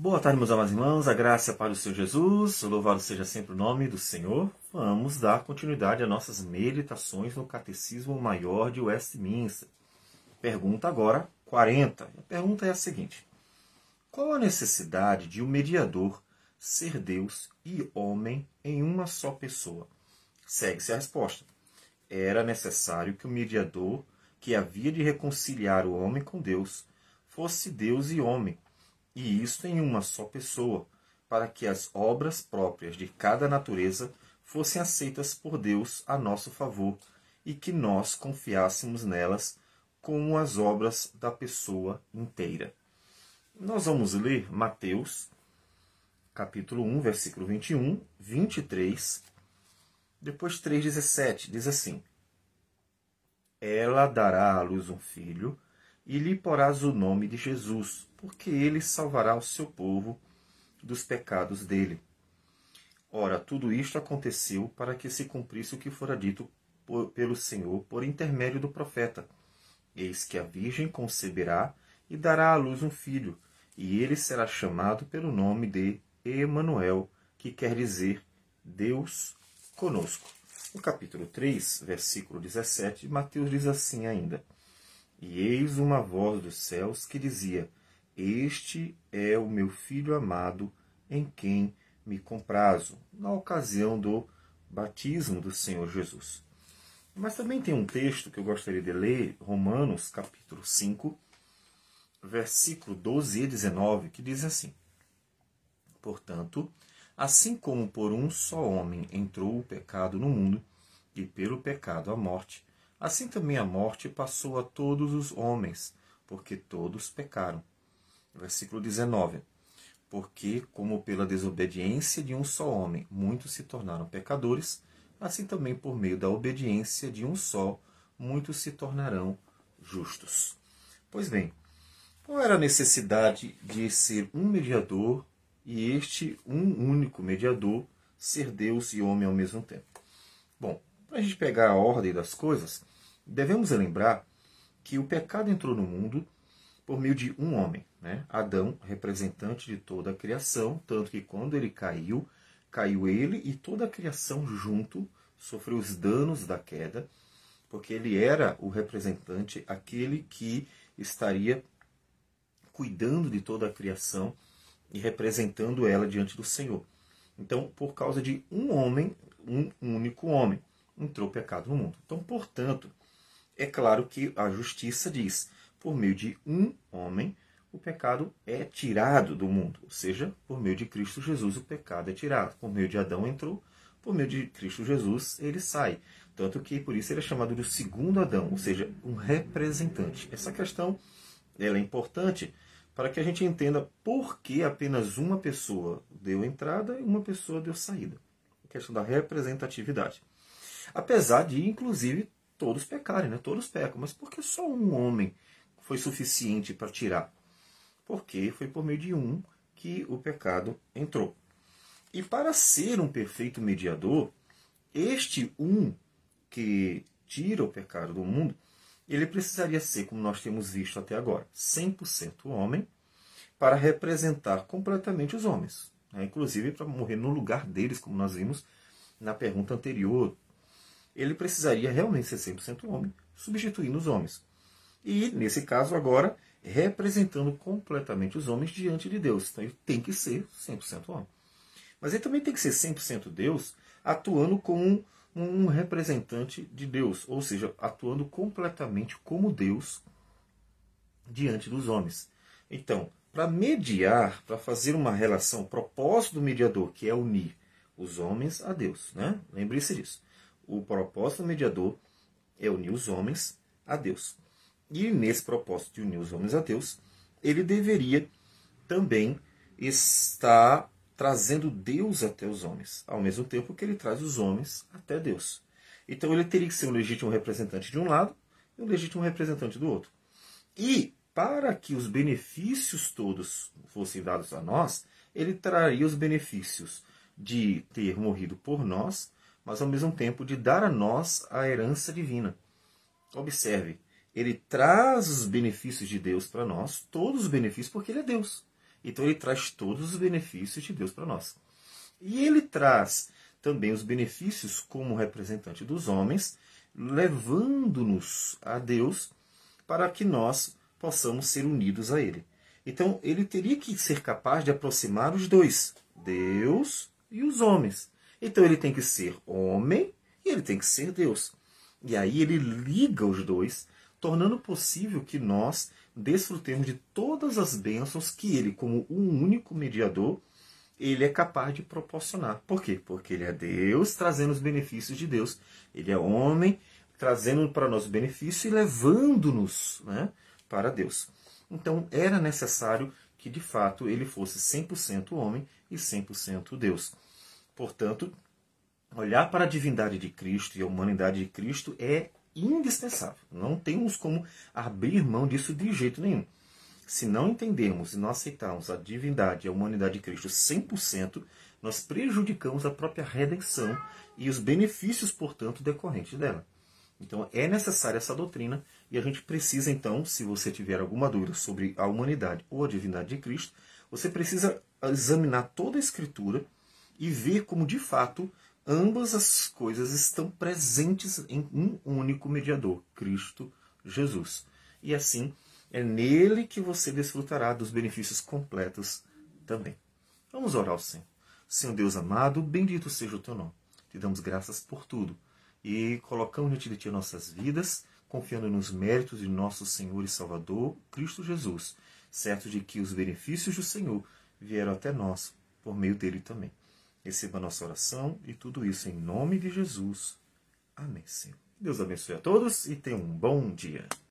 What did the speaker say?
Boa tarde, meus amados irmãos, a graça para o Senhor Jesus, louvado seja sempre o nome do Senhor. Vamos dar continuidade às nossas meditações no Catecismo Maior de Westminster. Pergunta agora 40. A pergunta é a seguinte: Qual a necessidade de um mediador ser Deus e homem em uma só pessoa? Segue-se a resposta. Era necessário que o mediador que havia de reconciliar o homem com Deus fosse Deus e homem e isto em uma só pessoa, para que as obras próprias de cada natureza fossem aceitas por Deus a nosso favor e que nós confiássemos nelas como as obras da pessoa inteira. Nós vamos ler Mateus, capítulo 1, versículo 21, 23, depois 3,17, diz assim: Ela dará à luz um filho e lhe porás o nome de Jesus, porque ele salvará o seu povo dos pecados dele. Ora, tudo isto aconteceu para que se cumprisse o que fora dito por, pelo Senhor por intermédio do profeta. Eis que a Virgem conceberá e dará à luz um filho, e ele será chamado pelo nome de Emanuel, que quer dizer Deus conosco. No capítulo 3, versículo 17, Mateus diz assim ainda: e eis uma voz dos céus que dizia: Este é o meu filho amado, em quem me comprazo, na ocasião do batismo do Senhor Jesus. Mas também tem um texto que eu gostaria de ler, Romanos, capítulo 5, versículo 12 e 19, que diz assim: Portanto, assim como por um só homem entrou o pecado no mundo, e pelo pecado a morte, Assim também a morte passou a todos os homens, porque todos pecaram. Versículo 19. Porque, como pela desobediência de um só homem muitos se tornaram pecadores, assim também por meio da obediência de um só muitos se tornarão justos. Pois bem, qual era a necessidade de ser um mediador e este um único mediador ser Deus e homem ao mesmo tempo? Bom, para a gente pegar a ordem das coisas, devemos lembrar que o pecado entrou no mundo por meio de um homem, né? Adão, representante de toda a criação, tanto que quando ele caiu, caiu ele e toda a criação junto sofreu os danos da queda, porque ele era o representante, aquele que estaria cuidando de toda a criação e representando ela diante do Senhor. Então, por causa de um homem, um único homem, entrou o pecado no mundo. Então, portanto, é claro que a justiça diz, por meio de um homem, o pecado é tirado do mundo. Ou seja, por meio de Cristo Jesus, o pecado é tirado. Por meio de Adão entrou, por meio de Cristo Jesus, ele sai. Tanto que por isso ele é chamado de segundo Adão, ou seja, um representante. Essa questão ela é importante para que a gente entenda por que apenas uma pessoa deu entrada e uma pessoa deu saída. A questão da representatividade. Apesar de, inclusive, todos pecarem, né? Todos pecam. Mas por que só um homem foi suficiente para tirar? Porque foi por meio de um que o pecado entrou. E para ser um perfeito mediador, este um que tira o pecado do mundo, ele precisaria ser, como nós temos visto até agora, 100% homem, para representar completamente os homens. Né? Inclusive para morrer no lugar deles, como nós vimos na pergunta anterior ele precisaria realmente ser 100% homem, substituindo os homens. E, nesse caso, agora, representando completamente os homens diante de Deus. Então, ele tem que ser 100% homem. Mas ele também tem que ser 100% Deus, atuando como um, um representante de Deus, ou seja, atuando completamente como Deus diante dos homens. Então, para mediar, para fazer uma relação, o propósito do mediador, que é unir os homens a Deus. Né? Lembre-se disso o propósito do mediador é unir os homens a Deus. E nesse propósito de unir os homens a Deus, ele deveria também estar trazendo Deus até os homens, ao mesmo tempo que ele traz os homens até Deus. Então ele teria que ser um legítimo representante de um lado e um legítimo representante do outro. E para que os benefícios todos fossem dados a nós, ele traria os benefícios de ter morrido por nós, mas ao mesmo tempo de dar a nós a herança divina. Observe, ele traz os benefícios de Deus para nós, todos os benefícios, porque ele é Deus. Então ele traz todos os benefícios de Deus para nós. E ele traz também os benefícios como representante dos homens, levando-nos a Deus para que nós possamos ser unidos a Ele. Então ele teria que ser capaz de aproximar os dois, Deus e os homens. Então ele tem que ser homem e ele tem que ser Deus. E aí ele liga os dois, tornando possível que nós desfrutemos de todas as bênçãos que ele, como um único mediador, ele é capaz de proporcionar. Por quê? Porque ele é Deus trazendo os benefícios de Deus. Ele é homem trazendo para nós benefício e levando-nos né, para Deus. Então era necessário que de fato ele fosse 100% homem e 100% Deus. Portanto, olhar para a divindade de Cristo e a humanidade de Cristo é indispensável. Não temos como abrir mão disso de jeito nenhum. Se não entendermos e não aceitarmos a divindade e a humanidade de Cristo 100%, nós prejudicamos a própria redenção e os benefícios, portanto, decorrentes dela. Então é necessária essa doutrina e a gente precisa, então, se você tiver alguma dúvida sobre a humanidade ou a divindade de Cristo, você precisa examinar toda a Escritura e ver como de fato ambas as coisas estão presentes em um único mediador, Cristo Jesus. E assim é nele que você desfrutará dos benefícios completos também. Vamos orar ao Senhor. Senhor Deus amado, bendito seja o teu nome. Te damos graças por tudo e colocamos diante de ti nossas vidas, confiando nos méritos de nosso Senhor e Salvador, Cristo Jesus, certo de que os benefícios do Senhor vieram até nós por meio dele também. Receba nossa oração e tudo isso em nome de Jesus. Amém, Senhor. Deus abençoe a todos e tenham um bom dia.